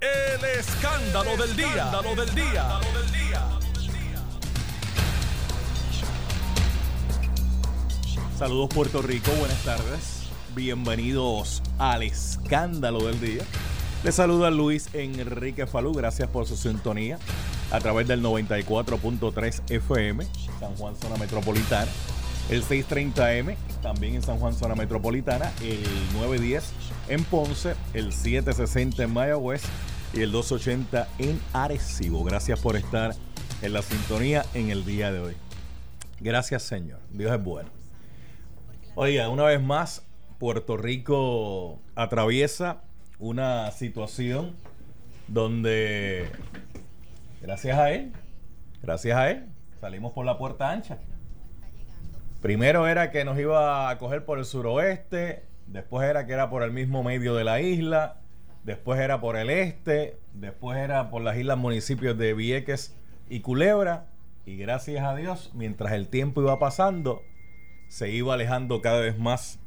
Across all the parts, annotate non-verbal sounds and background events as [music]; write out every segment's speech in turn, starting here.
El escándalo del día. Escándalo del día. Saludos Puerto Rico, buenas tardes. Bienvenidos al escándalo del día. Les saluda Luis Enrique Falú, gracias por su sintonía a través del 94.3 FM, San Juan Zona Metropolitana, el 630M, también en San Juan Zona Metropolitana, el 910 en Ponce, el 760 en Mayagüez y el 280 en Arecibo. Gracias por estar en la sintonía en el día de hoy. Gracias Señor, Dios es bueno. Oiga, una vez más, Puerto Rico atraviesa una situación donde, gracias a él, gracias a él, salimos por la puerta ancha. Primero era que nos iba a coger por el suroeste, después era que era por el mismo medio de la isla, después era por el este, después era por las islas municipios de Vieques y Culebra, y gracias a Dios, mientras el tiempo iba pasando, se iba alejando cada vez más,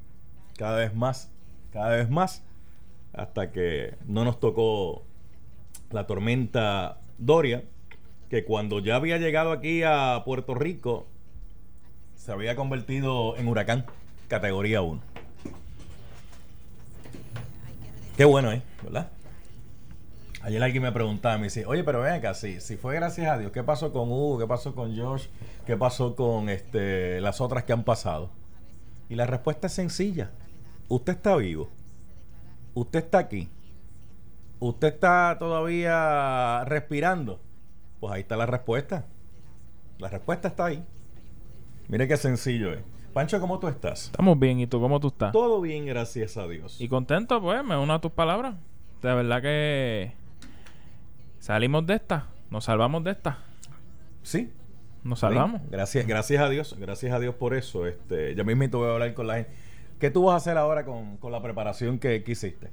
cada vez más, cada vez más, hasta que no nos tocó la tormenta Doria, que cuando ya había llegado aquí a Puerto Rico, se había convertido en huracán categoría 1. Qué bueno, ¿eh? ¿Verdad? Ayer alguien me preguntaba, me dice, oye, pero ven acá, si, si fue gracias a Dios, ¿qué pasó con Hugo? ¿Qué pasó con George? ¿Qué pasó con este, las otras que han pasado? Y la respuesta es sencilla. Usted está vivo. Usted está aquí. Usted está todavía respirando. Pues ahí está la respuesta. La respuesta está ahí. Mire qué sencillo es. Pancho, ¿cómo tú estás? Estamos bien, ¿y tú cómo tú estás? Todo bien, gracias a Dios. Y contento, pues, me uno a tus palabras. De verdad que salimos de esta, nos salvamos de esta. Sí. Nos salvamos. Gracias, gracias a Dios, gracias a Dios por eso. Este, ya mismo voy a hablar con la gente. ¿Qué tú vas a hacer ahora con, con la preparación que, que hiciste?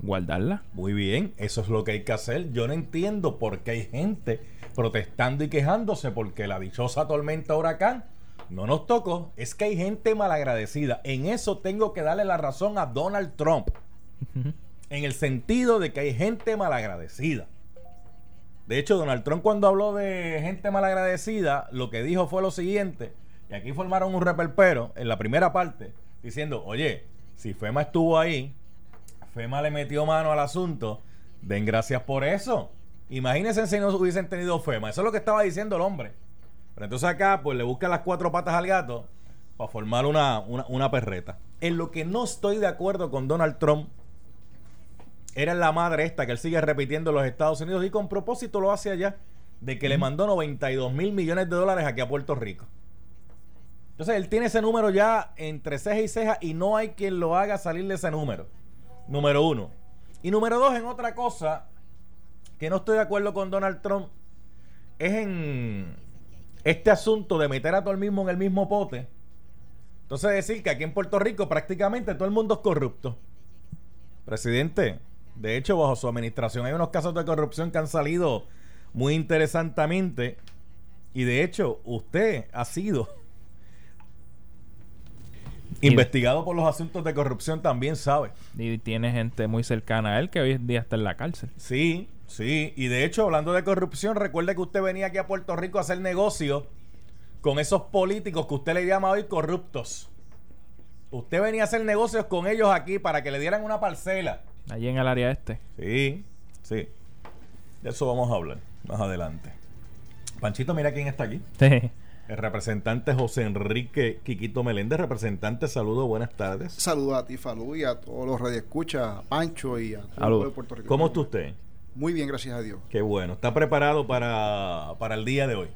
Guardarla. Muy bien, eso es lo que hay que hacer. Yo no entiendo por qué hay gente protestando y quejándose porque la dichosa tormenta huracán no nos tocó. Es que hay gente malagradecida. En eso tengo que darle la razón a Donald Trump. En el sentido de que hay gente malagradecida. De hecho, Donald Trump cuando habló de gente malagradecida, lo que dijo fue lo siguiente, y aquí formaron un reperpero en la primera parte, diciendo, oye, si FEMA estuvo ahí, FEMA le metió mano al asunto, den gracias por eso. Imagínense si no hubiesen tenido FEMA. Eso es lo que estaba diciendo el hombre. Pero entonces acá, pues le buscan las cuatro patas al gato para formar una, una, una perreta. En lo que no estoy de acuerdo con Donald Trump era la madre esta que él sigue repitiendo en los Estados Unidos y con propósito lo hace allá de que le mandó 92 mil millones de dólares aquí a Puerto Rico. Entonces él tiene ese número ya entre ceja y ceja y no hay quien lo haga salir de ese número. Número uno. Y número dos, en otra cosa que no estoy de acuerdo con Donald Trump, es en este asunto de meter a todo el mismo en el mismo pote. Entonces decir que aquí en Puerto Rico prácticamente todo el mundo es corrupto. Presidente, de hecho, bajo su administración hay unos casos de corrupción que han salido muy interesantemente. Y de hecho, usted ha sido investigado por los asuntos de corrupción, también sabe. Y tiene gente muy cercana a él que hoy en día está en la cárcel. Sí, sí. Y de hecho, hablando de corrupción, recuerde que usted venía aquí a Puerto Rico a hacer negocio con esos políticos que usted le llama hoy corruptos. Usted venía a hacer negocios con ellos aquí para que le dieran una parcela. Allí en el área este. Sí, sí. De eso vamos a hablar más adelante. Panchito, mira quién está aquí. Sí. El representante José Enrique Quiquito Meléndez. Representante, saludo, buenas tardes. Saludos a ti, Falú, y a todos los radioescuchas, a Pancho y a todo el pueblo de Puerto Rico. ¿Cómo está usted? Muy bien, gracias a Dios. Qué bueno. ¿Está preparado para, para el día de hoy?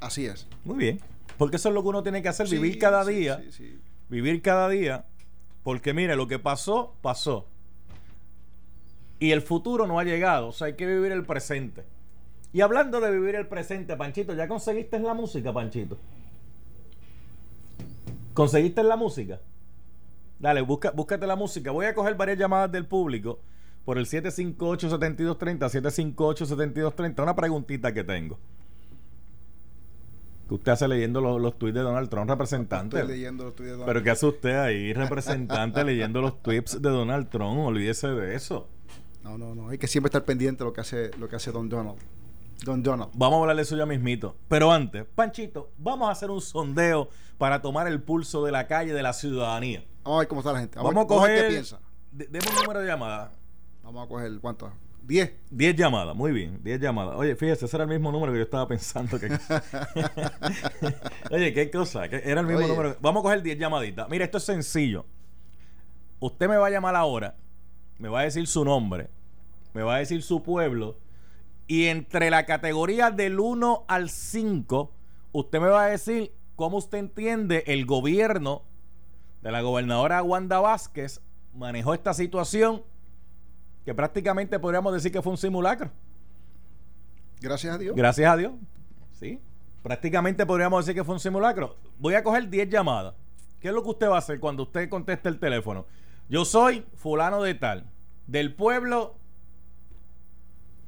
Así es. Muy bien. Porque eso es lo que uno tiene que hacer, Sí, vivir cada sí, día. sí. Vivir cada día. Porque mire, lo que pasó, pasó. Y el futuro no ha llegado. O sea, hay que vivir el presente. Y hablando de vivir el presente, Panchito, ¿ya conseguiste la música, Panchito? ¿Conseguiste la música? Dale, busca, búscate la música. Voy a coger varias llamadas del público por el 758-7230, 758-7230. Una preguntita que tengo. Que usted hace leyendo los, los tweets de Donald Trump, representante. Estoy leyendo los tuyos de Donald Pero ¿qué hace usted ahí, representante, leyendo los tweets de Donald Trump? Olvídese de eso. No, no, no. Hay que siempre estar pendiente de lo que hace, lo que hace Don Donald. Don Donald. Vamos a hablar de eso ya mismito. Pero antes, Panchito, vamos a hacer un sondeo para tomar el pulso de la calle de la ciudadanía. Vamos a ver cómo está la gente. Vamos, a ver- coger. qué piensa. de- Deme un número de llamada. Vamos a coger, ¿cuánto? 10. 10 llamadas, muy bien, 10 llamadas. Oye, fíjese, ese era el mismo número que yo estaba pensando que. [laughs] Oye, qué cosa, que era el mismo Oye. número. Vamos a coger 10 llamaditas. Mire, esto es sencillo. Usted me va a llamar ahora, me va a decir su nombre, me va a decir su pueblo, y entre la categoría del 1 al 5, usted me va a decir cómo usted entiende el gobierno de la gobernadora Wanda Vázquez manejó esta situación que prácticamente podríamos decir que fue un simulacro. Gracias a Dios. Gracias a Dios. Sí. Prácticamente podríamos decir que fue un simulacro. Voy a coger 10 llamadas. ¿Qué es lo que usted va a hacer cuando usted conteste el teléfono? Yo soy fulano de tal, del pueblo,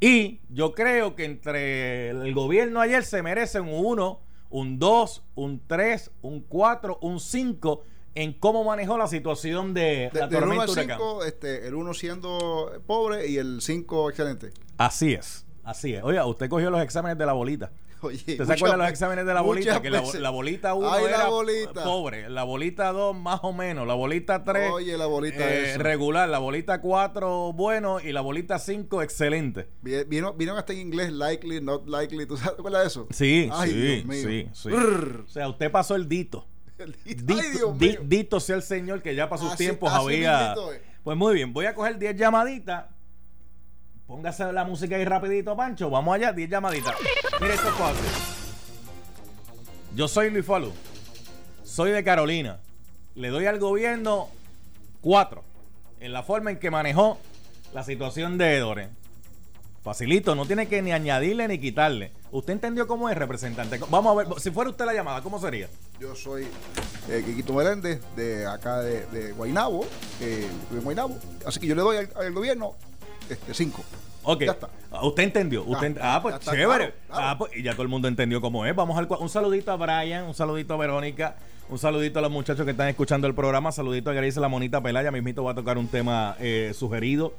y yo creo que entre el gobierno ayer se merece un 1, un 2, un 3, un 4, un 5 en cómo manejó la situación de, De- la del 1 tormenta al huracán. 5, este, el 1 siendo pobre y el 5 excelente. Así es, así es. Oiga, usted cogió los exámenes de la bolita. Oye, ¿Usted se muchas acuerda de los exámenes de la bolita? Que la, la bolita 1 Ay, la era bolita. pobre, la bolita 2 más o menos, la bolita 3 Oye, la bolita esa. regular, la bolita 4 bueno y la bolita 5 excelente. Vi- Vino, vino hasta en inglés, likely, not likely. ¿Tú sabes cuál es eso? Sí, Ay, sí, Dios mío. sí, sí. O sea, usted pasó el dito. Ay, Dito, Dios di- mío. dito sea el Señor que ya para sus Así- tiempos así había. Pues muy bien, voy a coger 10 llamaditas. Póngase la música ahí rapidito, Pancho. Vamos allá, 10 llamaditas. Mire, esto es fácil. Yo soy Luis Falú. Soy de Carolina. Le doy al gobierno 4 en la forma en que manejó la situación de Edore. Facilito, no tiene que ni añadirle ni quitarle. ¿Usted entendió cómo es, representante? Vamos a ver, si fuera usted la llamada, ¿cómo sería? Yo soy eh, Quiquito Meléndez, de acá de, de Guaynabo, eh, de Guaynabo. Así que yo le doy al, al gobierno este 5. Ok. Ya está. Ah, Usted entendió. Usted ya, ah, pues está, chévere. claro, claro. Ah, pues y ya todo el mundo entendió cómo es. Vamos al un saludito a Brian, un saludito a Verónica, un saludito a los muchachos que están escuchando el programa, saludito a Grace la monita Pelaya, mismito va a tocar un tema eh, sugerido.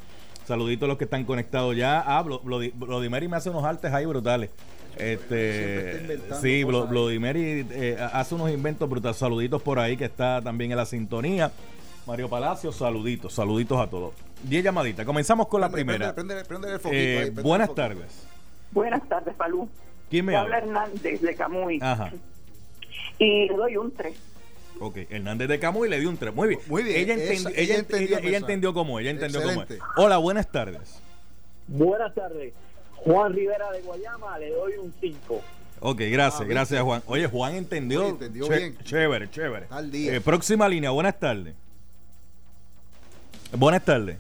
Saludito a los que están conectados ya. Ah, Blodi- Blodimeri me hace unos artes ahí brutales. Este, sí, Blo-. Blodimeri eh, hace unos inventos brutales. Saluditos por ahí que está también en la sintonía. Mario Palacio, saluditos, saluditos a todos. Diez llamaditas. Comenzamos con la primera. Prende, prende el foquito Eh, ahí, prende el buenas foquito. tardes. Buenas tardes, Palú. ¿Quién me habla? Hernández de Camuy. Ajá. Y le doy un 3. Ok, Hernández de Camuy le dio un 3. Muy bien. Muy bien, Ella, esa- entendi- ella ella, entendió el ella- ella entendió cómo es. Ella entendió cómo es. Hola, buenas tardes. Buenas tardes. Juan Rivera de Guayama, le doy un 5. Ok, gracias, Ah, gracias Juan. Oye, Juan entendió. Oye, entendió Ché- bien. Chévere, chévere. Al día. Eh, próxima línea, buenas tardes. Buenas tardes.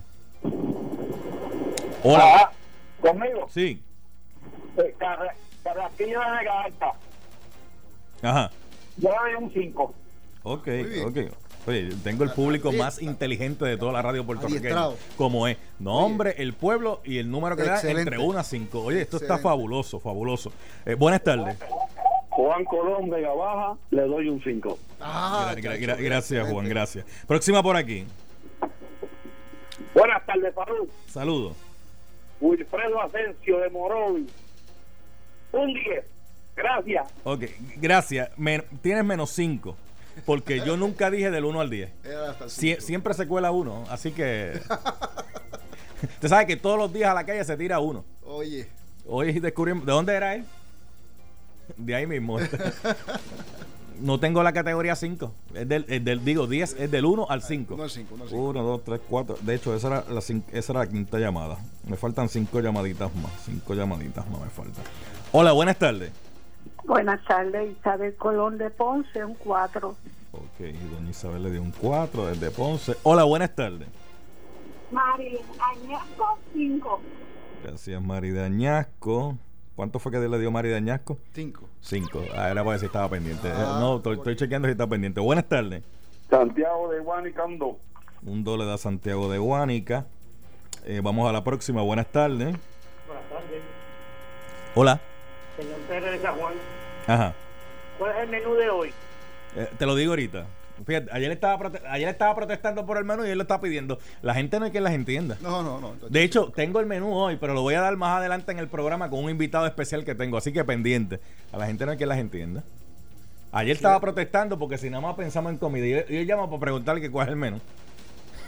Hola. Ah, conmigo, Sí. eh, Carra- Carrasquillo de Gaeta, Ajá. yo le doy un 5. Ok, ok. Oye, tengo el público Bien. más inteligente de toda la radio puertorriqueña. Como es. Nombre, el pueblo y el número que da entre 1 a 5. Oye, esto está Excelente. fabuloso, fabuloso. Eh, buenas tardes. Juan Colón Vega Baja, le doy un 5. Ah, Gra- gra- gra- gracias, excelente. Juan, gracias. Próxima por aquí. Buenas tardes, Palú. Saludos. Wilfredo Asensio de Morovi. Un 10. Gracias. Ok, gracias. Men- tienes menos 5. Porque yo nunca dije del 1 al 10. Era hasta el Sie- siempre se cuela uno, así que. [laughs] Usted sabe que todos los días a la calle se tira uno. Oye, Hoy descubrimos. ¿De dónde era él? De ahí mismo. [laughs] no tengo la categoría 5. Es del, es del- digo, 10 es del 1 al 5. uno al cinco, uno al cinco. 1, 2, 3, 4. De hecho, esa era, la, esa era la quinta llamada. Me faltan 5 llamaditas más. 5 llamaditas más me faltan. Hola, buenas tardes. Buenas tardes, Isabel Colón de Ponce, un 4. Ok, doña Isabel le dio un 4 desde Ponce. Hola, buenas tardes. Mari Añasco, 5. Gracias, Mari de Añasco. ¿Cuánto fue que le dio Mari de Añasco? Cinco. 5. Ah, era para ver si estaba pendiente. Ah, no, estoy, estoy chequeando si está pendiente. Buenas tardes. Santiago de Guanicando. Un dólar da Santiago de Guánica. Eh, vamos a la próxima. Buenas tardes. Buenas tardes. Hola. Señor Pérez de San Juan. Ajá. ¿Cuál es el menú de hoy? Eh, te lo digo ahorita. Fíjate, ayer estaba, ayer estaba protestando por el menú y él lo está pidiendo. La gente no es quien las entienda. No, no, no. De hecho, tengo el menú hoy, pero lo voy a dar más adelante en el programa con un invitado especial que tengo, así que pendiente. A la gente no hay quien las entienda. Ayer estaba protestando porque si nada más pensamos en comida. Y yo, yo llamo para preguntarle que cuál es el menú.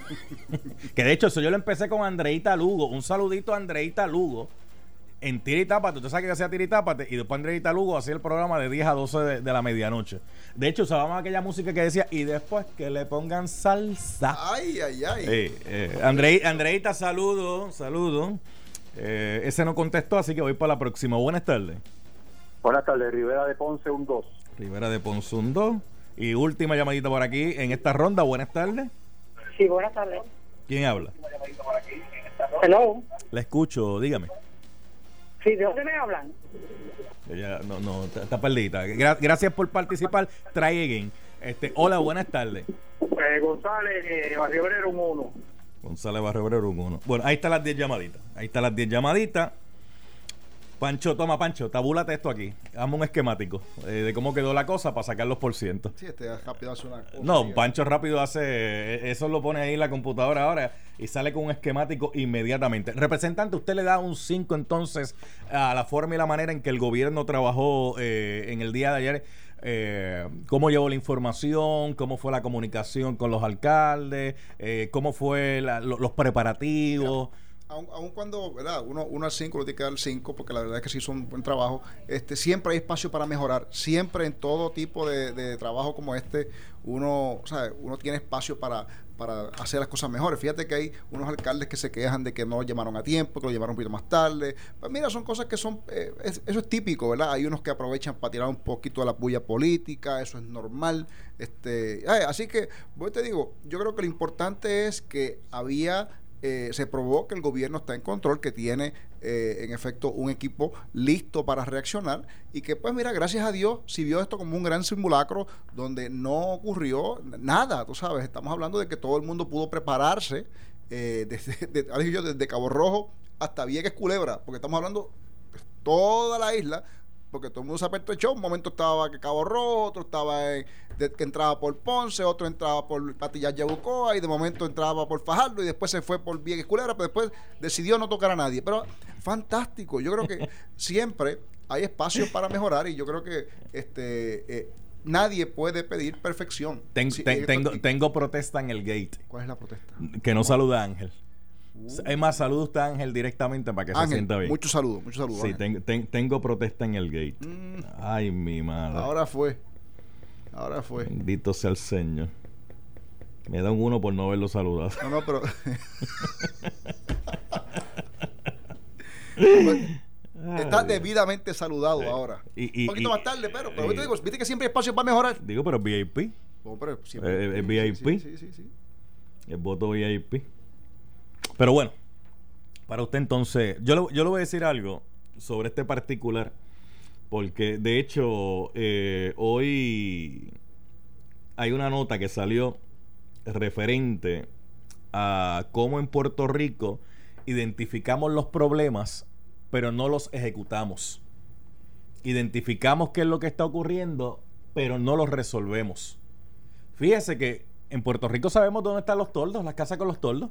[laughs] que de hecho, eso yo lo empecé con Andreita Lugo. Un saludito a Andreita Lugo. En Tira y Tápate, usted sabe que hacía Tira y Tápate, y después Andreita Lugo hacía el programa de 10 a 12 de, de la medianoche. De hecho, usábamos aquella música que decía, y después que le pongan salsa. Ay, ay, ay. Eh, eh, Andrei- Andreita, saludo, saludo. Eh, ese no contestó, así que voy para la próxima. Buenas tardes. Buenas tardes, Rivera de Ponce, un 2. Rivera de Ponzundo. Y última llamadita por aquí en esta ronda. Buenas tardes. Sí, buenas tardes. ¿Quién habla? Hello. La escucho, dígame. Sí, ¿de dónde me hablan? Ella no, no, está, está perdida. Gra- gracias por participar. Try again. Este, hola, buenas tardes. Eh, González, eh, Barrio Obrero, un 1. González Barrio Obrero, un uno. Bueno, ahí están las 10 llamaditas. Ahí están las 10 llamaditas. Pancho, toma, Pancho, tabúlate esto aquí. Hazme un esquemático eh, de cómo quedó la cosa para sacar los por ciento. Sí, este rápido hace una cosa. No, Pancho rápido hace. eh, Eso lo pone ahí en la computadora ahora y sale con un esquemático inmediatamente. Representante, usted le da un 5 entonces a la forma y la manera en que el gobierno trabajó eh, en el día de ayer. eh, cómo llevó la información, cómo fue la comunicación con los alcaldes, eh, cómo fue la- lo- los preparativos. Aun, aun cuando ¿verdad? uno, uno al 5 lo tiene que dar 5 porque la verdad es que sí hizo un buen trabajo este siempre hay espacio para mejorar siempre en todo tipo de, de trabajo como este uno uno tiene espacio para para hacer las cosas mejores. Fíjate que hay unos alcaldes que se quejan de que no lo llamaron a tiempo, que lo llamaron un poquito más tarde. Pues mira, son cosas que son, eh, es- eso es típico, ¿verdad? Hay unos que aprovechan para tirar un poquito de la bulla política, eso es normal. Este, así que, voy te digo, yo creo que lo importante es que había eh, se probó que el gobierno está en control, que tiene eh, en efecto un equipo listo para reaccionar y que pues mira, gracias a Dios, si vio esto como un gran simulacro donde no ocurrió nada, tú sabes, estamos hablando de que todo el mundo pudo prepararse eh, desde, [laughs] desde Cabo Rojo hasta Vieques Culebra, porque estamos hablando de toda la isla, porque todo el mundo se apertrechó. Un momento estaba que Cabo Rojo, otro estaba en- de- que entraba por Ponce, otro entraba por Patillas Yabucoa y de momento entraba por Fajardo y después se fue por Vieques Culebra, pero después decidió no tocar a nadie. Pero fantástico, yo creo que [laughs] siempre hay espacio para mejorar y yo creo que este eh, nadie puede pedir perfección. Ten- Sí, ten- esto- tengo, tengo protesta en el gate. ¿Cuál es la protesta? Que no saluda a Ángel. Es más, saluda usted a Ángel directamente para que se sienta bien. muchos saludos, muchos saludos. Sí, Ángel. ten- ten- tengo protesta en el gate. Mm. Ay, mi madre. Ahora fue. Ahora fue. Bendito sea el Señor. Me da un uno por no haberlo saludado. No, no, pero. [laughs] Está debidamente saludado ahora. Y- y- un poquito y- más tarde, pero, pero te digo, viste que siempre hay espacio para mejorar. Digo, pero VIP. No, pero siempre- Eh, eh, sí, VIP. Sí, sí, sí, sí. El voto VIP. Pero bueno, para usted entonces, yo le, yo le voy a decir algo sobre este particular, porque de hecho eh, hoy hay una nota que salió referente a cómo en Puerto Rico identificamos los problemas, pero no los ejecutamos. Identificamos qué es lo que está ocurriendo, pero no los resolvemos. Fíjese que en Puerto Rico sabemos dónde están los toldos, las casas con los toldos.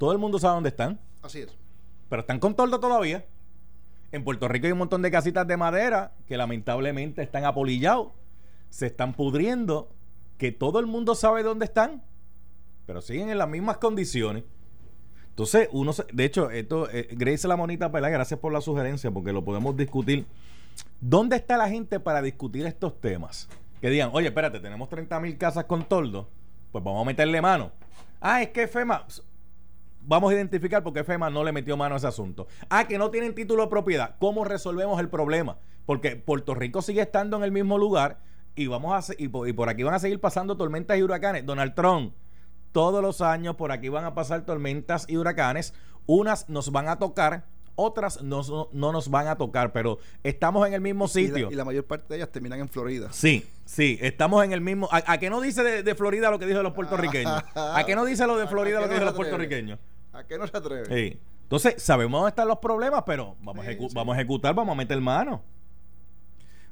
Todo el mundo sabe dónde están, Así es. pero están con toldo todavía. En Puerto Rico hay un montón de casitas de madera que lamentablemente están apolillados, se están pudriendo, que todo el mundo sabe dónde están, pero siguen en las mismas condiciones. Entonces, uno, se- de hecho, esto, eh, Grace la monita Pelá, gracias por la sugerencia, porque lo podemos discutir. ¿Dónde está la gente para discutir estos temas? Que digan, oye, espérate, tenemos 30 mil casas con toldo, pues vamos a meterle mano. Ah, es que FEMA, vamos a identificar por qué FEMA no le metió mano a ese asunto. Ah, que no tienen título de propiedad. ¿Cómo resolvemos el problema? Porque Puerto Rico sigue estando en el mismo lugar y vamos a y por aquí van a seguir pasando tormentas y huracanes. Donald Trump, todos los años por aquí van a pasar tormentas y huracanes. Unas nos van a tocar, otras no, no- no nos van a tocar, pero estamos en el mismo Y sitio. la, y la mayor parte de ellas terminan en Florida. Sí, sí, estamos en el mismo. ¿A, a qué no dice de, de Florida lo que dijo los puertorriqueños? [laughs] ¿A qué no dice lo de ¿A Florida lo que dijo los puertorriqueños? ¿A qué no se atreve? Sí. Entonces, sabemos dónde están los problemas, pero vamos, a ejecu- sí. vamos a ejecutar, vamos a meter mano.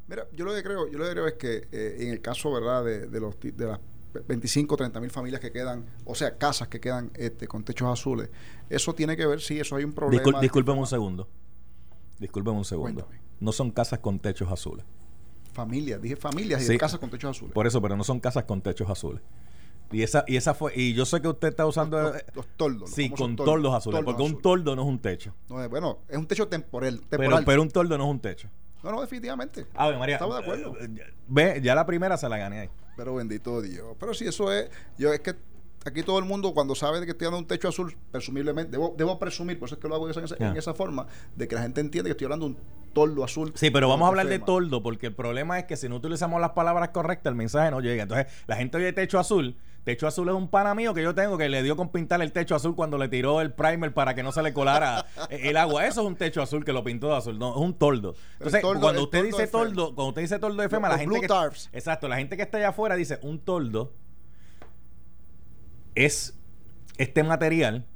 Mira, yo lo que creo, yo lo que creo es que eh, en el caso, ¿verdad?, de, de los de las 25, 30 mil familias que quedan, o sea, casas que quedan este, con techos azules. Eso tiene que ver, sí, eso hay un problema. Discul un segundo. Discúlpeme un segundo. Cuéntame. No son casas con techos azules. Familias, dije familias y Sí. casas con techos azules. Por eso, pero no son casas con techos azules. Y esa, y esa fue, y yo sé que usted está usando los, eh, los los sí, famosos con toldos azules, porque un toldo no es un techo. No, bueno, es un techo temporal. Pero, temporal. pero un toldo no es un techo. no, no, definitivamente. A ver, María. Estamos de acuerdo. eh, eh, Ve, ya la primera se la gané ahí. Pero bendito Dios. Pero sí, eso es. Yo es que aquí todo el mundo, cuando sabe de que estoy dando un techo azul, presumiblemente, debo, debo presumir, por eso es que lo hago en esa, en esa forma, de que la gente entiende que estoy hablando de un toldo azul. Sí, pero vamos a hablar de toldo, porque el problema es que si no utilizamos las palabras correctas, el mensaje no llega. Entonces, la gente oye techo azul. Techo azul es un pana mío que yo tengo que le dio con pintar el techo azul cuando le tiró el primer para que no se le colara [laughs] el agua. Eso es un techo azul que lo pintó de azul, no, es un toldo. Entonces, toldo- cuando usted toldo dice FEMA. toldo, cuando usted dice toldo de FEMA, Los- la gente que, tarps. Exacto, la gente que está allá afuera dice un toldo es este material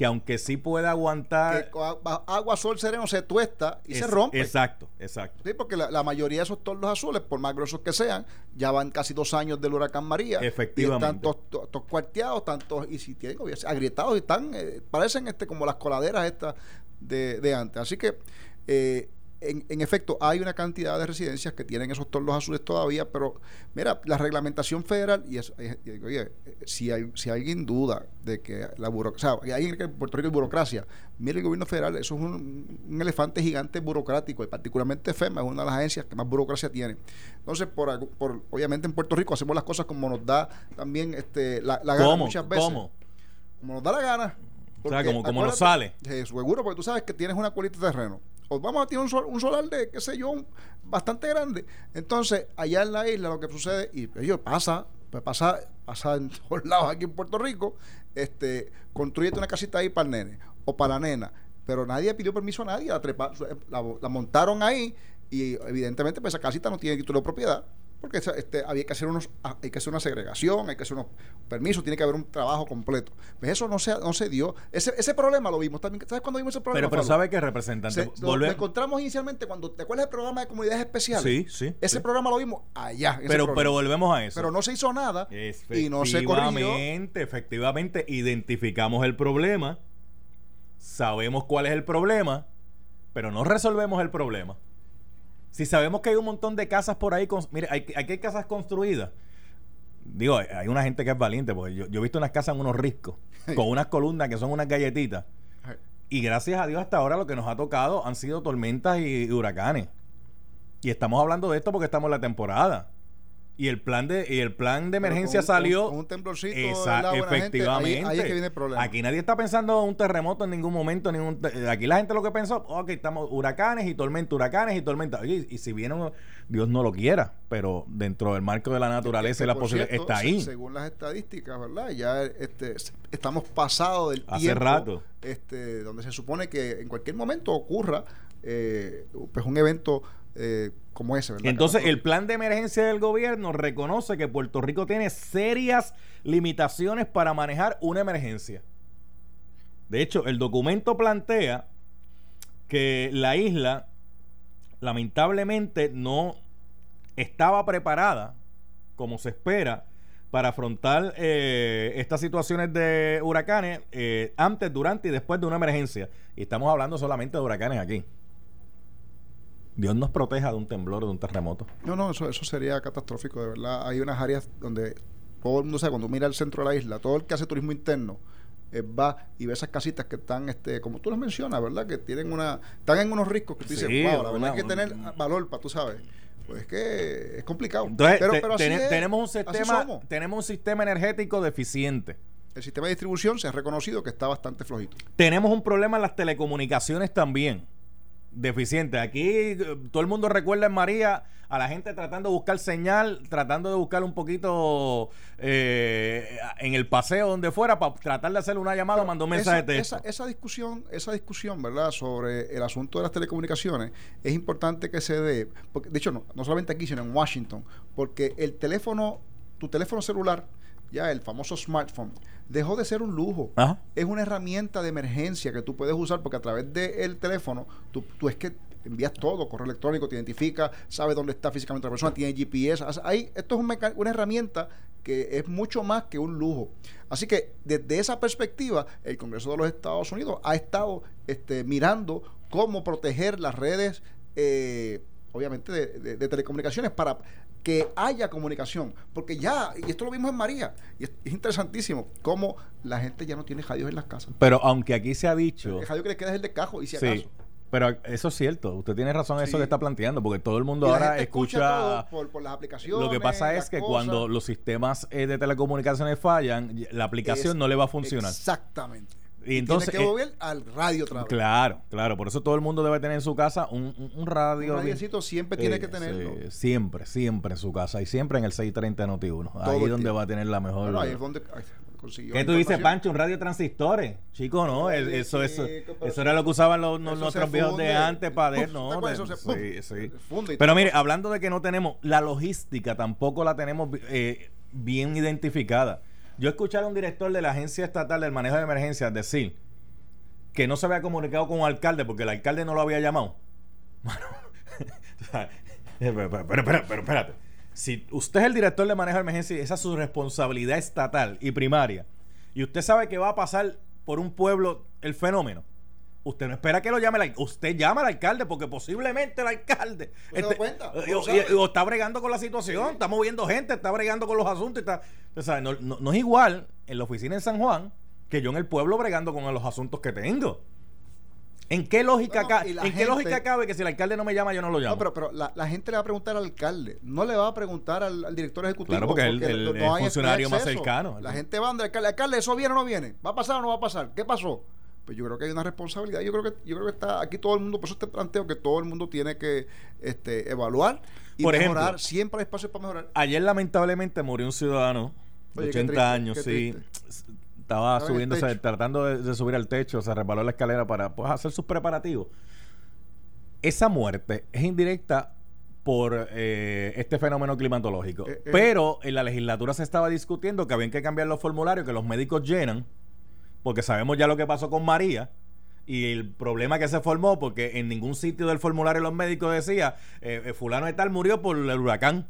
que aunque sí puede aguantar Que agua, sol, sereno se tuesta y se rompe. Exacto, exacto. Sí, porque la, la mayoría de esos toldos azules, por más gruesos que sean, ya van casi dos años del huracán María. Efectivamente. Y están todos to- todos cuarteados, tantos, y si tienen agrietados, y están, eh, parecen este como las coladeras estas de, de antes. Así que, eh, en, en efecto, hay una cantidad de residencias que tienen esos toldos azules todavía, pero mira, la reglamentación federal, y, y oye, si, hay, si alguien duda de que la burocracia, o sea, que en Puerto Rico hay burocracia, mire el gobierno federal, eso es un, un elefante gigante burocrático, y particularmente FEMA es una de las agencias que más burocracia tiene. Entonces, por, por obviamente en Puerto Rico hacemos las cosas como nos da también este, la, la gana muchas veces. ¿Cómo? Como nos da la gana. O sea, como- como nos acuérdate- eh, seguro, porque tú sabes que tienes una colita de terreno. O vamos a tener un, sol- un solar de, qué sé yo, bastante grande. Entonces, allá en la isla lo que sucede, y ellos pasa, pues pasa, pasa en [laughs] todos lados aquí en Puerto Rico, este, construyete una casita ahí para el nene o para la nena. Pero nadie pidió permiso a nadie, la, la montaron ahí y evidentemente pues esa casita no tiene título de propiedad porque este, había que hacer unos ah, hay que hacer una segregación hay que hacer unos permisos tiene que haber un trabajo completo pues eso no se no se dio ese, ese problema lo vimos también sabes cuándo vimos ese problema Pero, pero? ¿sabe qué, representante? Se- lo, Volve- lo encontramos inicialmente cuando te acuerdas del programa de comunidades especiales Sí, sí, ese sí. programa lo vimos allá pero, programa. pero volvemos a eso. pero no se hizo nada y no se corrigió Efectivamente, efectivamente, identificamos el problema, sabemos cuál es el problema, pero no resolvemos el problema. Si sabemos que hay un montón de casas por ahí, cons- mire, hay, aquí hay casas construidas. Digo, hay- hay una gente que es valiente, porque yo, yo he visto unas casas en unos riscos, [laughs] con unas columnas que son unas galletitas. Y gracias a Dios hasta ahora lo que nos ha tocado han sido tormentas y, y huracanes. Y estamos hablando de esto porque estamos en la temporada. Y el plan de, y el plan de emergencia con- salió. con- con un temblorcito, Esa-. Buena gente, ahí- efectivamente. ahí es que viene el problema. Aquí nadie está pensando en un terremoto en ningún momento. Ningún aquí la gente lo que pensó, ok, estamos huracanes y tormentas, huracanes y tormentas. Oye, y si viene, un- Dios no lo quiera, pero dentro del marco de la naturaleza y la posibilidad está ahí. según las estadísticas, ¿verdad? Ya este, estamos pasados del Hace tiempo. rato. Este, donde se supone que en cualquier momento ocurra eh, pues un evento eh, como ese, ¿verdad? Entonces, el plan de emergencia del gobierno reconoce que Puerto Rico tiene serias limitaciones para manejar una emergencia. De hecho, el documento plantea que la isla lamentablemente no estaba preparada, como se espera, para afrontar eh, estas situaciones de huracanes eh, antes, durante y después de una emergencia. Y estamos hablando solamente de huracanes aquí. Dios nos proteja de un temblor, de un terremoto. No, no, eso, eso sería catastrófico, de verdad. Hay unas áreas donde todo el mundo sabe, cuando mira el centro de la isla, todo el que hace turismo interno eh, va y ve esas casitas que están, este como tú las mencionas, ¿verdad? Que tienen una, están en unos riscos que tú dices, Sí, wow, la verdad una- hay que tener valor para, tú sabes. Pues es que es complicado. Entonces, pero, te- pero así es, tenemos un sistema, tenemos un sistema energético deficiente. El sistema de distribución se ha reconocido que está bastante flojito. Tenemos un problema en las telecomunicaciones también. Deficiente. Aquí eh, todo el mundo recuerda en María a la gente tratando de buscar señal, tratando de buscar un poquito eh, en el paseo donde fuera para tratar de hacer una llamada o mandar un mensaje de esa, esa discusión, esa discusión, ¿verdad?, sobre el asunto de las telecomunicaciones, es importante que se dé, porque, de hecho, no, no solamente aquí, sino en Washington, porque el teléfono, tu teléfono celular, ya el famoso smartphone, dejó de ser un lujo. Ajá. Es una herramienta de emergencia que tú puedes usar porque a través del teléfono tú, tú es que envías todo, correo electrónico, te identifica, sabe dónde está físicamente la persona, tiene GPS. Ahí, esto es un una herramienta que es mucho más que un lujo. Así que desde esa perspectiva, el Congreso de los Estados Unidos ha estado este, mirando cómo proteger las redes, eh, obviamente, de, de- de telecomunicaciones para que haya comunicación. Porque ya, y esto lo vimos en María, y es, es interesantísimo, cómo la gente ya no tiene radios en las casas. Pero aunque aquí se ha dicho... El radio que le queda es el de cajo, y si Sí, acaso. pero eso es cierto. Usted tiene razón en eso Sí. que está planteando, porque todo el mundo Y ahora escucha... por, por las aplicaciones. Lo que pasa es que cosas. cuando los sistemas eh, de telecomunicaciones fallan, la aplicación Es- no le va a funcionar. Exactamente. Y entonces, tiene que eh, volver al radio otra vez. Claro, claro. Por eso todo el mundo debe tener en su casa un, un- un radio. Un radiecito siempre tiene que tenerlo. sí, siempre, siempre en su casa. Y siempre en el 630 Noti1. Todo Ahí es donde va a tener la mejor. Bueno, ahí es donde ay, consiguió ¿Qué tú dices. Pancho? ¿Un radio transistores? Chico, no. Es- eso, eso, eso era lo que usaban los, nuestros viejos de antes para ver, no. Eso se- sí, sí. funde Pero mire, hablando de que no tenemos, la logística tampoco la tenemos eh, bien identificada. Yo escuché a un director de la Agencia Estatal del Manejo de Emergencias decir que no se había comunicado con un alcalde porque el alcalde no lo había llamado. [laughs] Pero, pero, pero, pero espérate. Si usted es el director de manejo de emergencia, esa es su responsabilidad estatal y primaria, y usted sabe que va a pasar por un pueblo el fenómeno, usted no espera que lo llame el. Usted llama al alcalde porque posiblemente el alcalde ¿No se da cuenta? eh, ¿No lo o, o está bregando con la situación, está moviendo gente, está bregando con los asuntos. y Está, no, no- no es igual en la oficina en San Juan que yo en el pueblo bregando con los asuntos que tengo. ¿En qué lógica, No, ca- y la ¿en qué gente- lógica cabe que si el alcalde no me llama, yo no lo llamo? No, pero, pero la, la gente le va a preguntar al alcalde, no le va a preguntar al, al director ejecutivo. Claro, porque el- el- funcionario más cercano. La gente va donde el alcalde, alcalde, ¿eso viene o no viene? ¿Va a pasar o no va a pasar? ¿Qué pasó? Pues yo creo que hay una responsabilidad. Yo creo que yo creo que está aquí todo el mundo, por eso te planteo que todo el mundo tiene que este, evaluar y Por mejorar. ejemplo, Siempre hay espacio para mejorar. Ayer lamentablemente murió un ciudadano de Oye, qué 80 triste, años, sí. triste. Estaba subiéndose, tratando de, de subir al techo, se resbaló la escalera para pues, hacer sus preparativos. Esa muerte es indirecta por eh, este fenómeno climatológico. Eh, eh. Pero en la legislatura se estaba discutiendo que habían que cambiar los formularios que los médicos llenan, porque sabemos ya lo que pasó con María. Y el problema que se formó, porque en ningún sitio del formulario los médicos decía, eh, eh, fulano de tal murió por el huracán.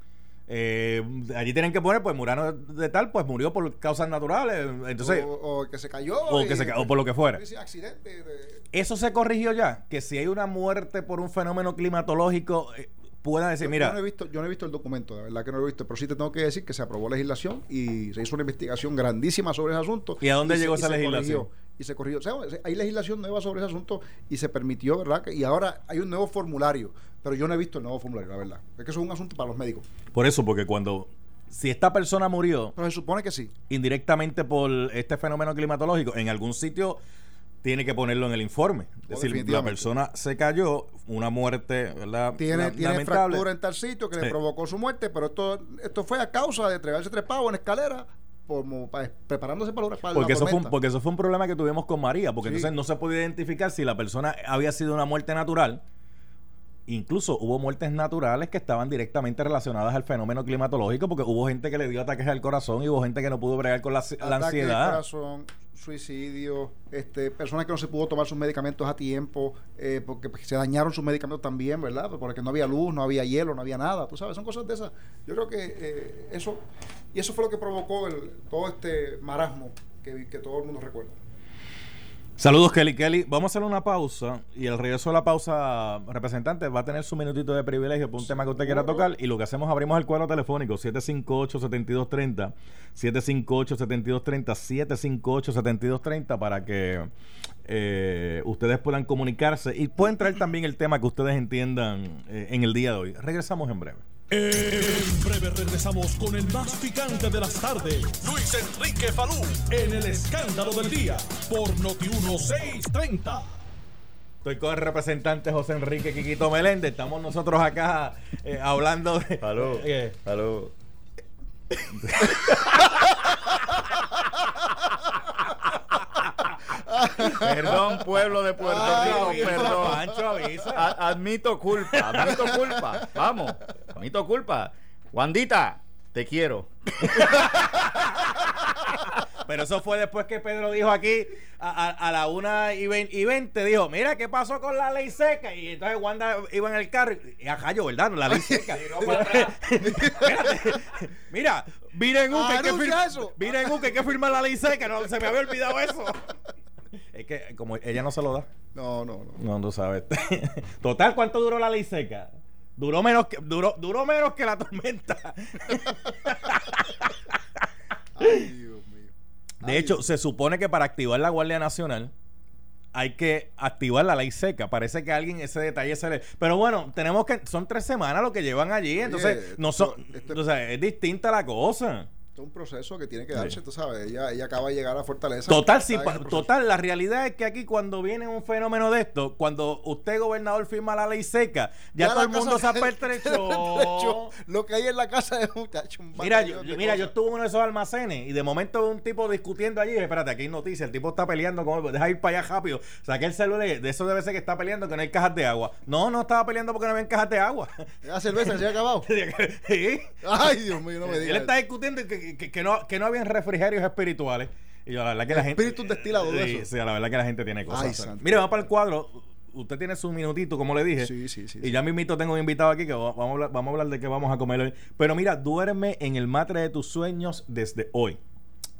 Eh, allí tienen que poner, pues Murano de tal, pues murió por causas naturales. Entonces, o, o que se cayó. o que se ca- o por lo que fuera. Dice accidente. de- eso se corrigió ya. Que si hay una muerte por un fenómeno climatológico, eh, puedan decir, mira, yo no, he visto, yo no he visto el documento, de verdad que no lo he visto, pero sí te tengo que decir que se aprobó legislación y se hizo una investigación grandísima sobre ese asunto. ¿Y a dónde llegó esa legislación? corrigió, y se corrigió. O sea, hay legislación nueva sobre ese asunto y se permitió, ¿verdad? Que- Y ahora hay un nuevo formulario, pero yo no he visto el nuevo formulario, la verdad. Es que eso es un asunto para los médicos. por eso, porque cuando, si esta persona murió Pero se supone que sí. indirectamente por este fenómeno climatológico, en algún sitio tiene que ponerlo en el informe. Es decir, la persona se cayó, una muerte, ¿verdad? Tiene, La- tiene lamentable. fractura en tal sitio que Sí. le provocó su muerte, pero esto, esto fue a causa de tregarse trepado en escalera, como pa- preparándose para, para Porque la eso, fue un, porque eso fue un problema que tuvimos con María, porque Sí. entonces no se podía identificar si la persona había sido una muerte natural. Incluso hubo muertes naturales que estaban directamente relacionadas al fenómeno climatológico, porque hubo gente que le dio ataques al corazón y hubo gente que no pudo bregar con la, la Ataque al ansiedad. corazón, suicidio, este, personas que no se pudo tomar sus medicamentos a tiempo, eh, porque se dañaron sus medicamentos también, ¿verdad? Porque no había luz, no había hielo, no había nada, tú sabes, son cosas de esas. Yo creo que eh, eso, y eso fue lo que provocó el- todo este marasmo que, que todo el mundo recuerda. Saludos, Kelly. Kelly, vamos a hacer una pausa y al regreso de la pausa, representante va a tener su minutito de privilegio por un tema que usted quiera tocar y lo que hacemos abrimos el cuadro telefónico 758-7230, 758-7230, 758-7230 para que eh, ustedes puedan comunicarse y pueden traer también el tema que ustedes entiendan eh, en el día de hoy. Regresamos en breve. En breve regresamos con el más picante de las tardes. Luis Enrique Falú en el escándalo del día por Noti 1630. Estoy con el representante José Enrique Quiquito Meléndez. Estamos nosotros acá eh, hablando de... Aló. Eh, Aló. Perdón, pueblo de Puerto Rico, perdón. Pancho, avisa. A- admito culpa, admito culpa. Vamos, admito culpa. Wandita, te quiero. Pero eso fue después que Pedro dijo aquí a, a- a la una y, vein- y 20, dijo, mira, ¿qué pasó con la ley seca? Y entonces Wanda iba en el carro y a Jayo, ¿verdad? La ley seca. Espérate. Mira, miren un que que que hay que firmar la ley seca. No, se me había olvidado eso. Es que como ella no se lo da. No, no, no. No, tú sabes. [laughs] Total, ¿cuánto duró la ley seca? Duró menos que, duró, duró menos que la tormenta. [laughs] Ay, Dios mío. De hecho, se supone que para activar la Guardia Nacional hay que activar la ley seca. Parece que alguien ese detalle se le... Pero bueno, tenemos que... Son tres semanas lo que llevan allí. Entonces, Oye, no son... esto- esto- o sea, es distinta la cosa. Es un proceso que tiene que darse, tú sabes. Ella, ella acaba de llegar a Fortaleza. Total, sí, total, la realidad es que aquí cuando viene un fenómeno de esto, cuando usted gobernador firma la ley seca, ya, todo el mundo se apertrechó. [laughs] Lo que hay en la casa es un, tacho, un Mira, yo, de mira, yo estuve en uno de esos almacenes y de momento un tipo discutiendo allí. Espérate, aquí hay noticias. El tipo está peleando con él. Deja ir para allá rápido. Saqué el celular. De eso debe ser que está peleando que no hay cajas de agua. No, no estaba peleando porque no había cajas de agua. La cerveza se ha acabado. [laughs] sí. Ay, Dios mío, no me Él digas. está discutiendo que, que- que no, que no habían refrigerios espirituales. Y yo, la verdad que la gente. Espíritus destilados, de Sí, eso. sí, la verdad que la gente tiene cosas. Ay. Mire, vamos para el cuadro. Usted tiene su minutito, como le dije. Sí, sí, sí, Y ya mismito tengo un invitado aquí que va- vamos a, hablar, vamos a hablar de qué vamos a comer hoy. Pero mira, duerme en el matre de tus sueños desde hoy.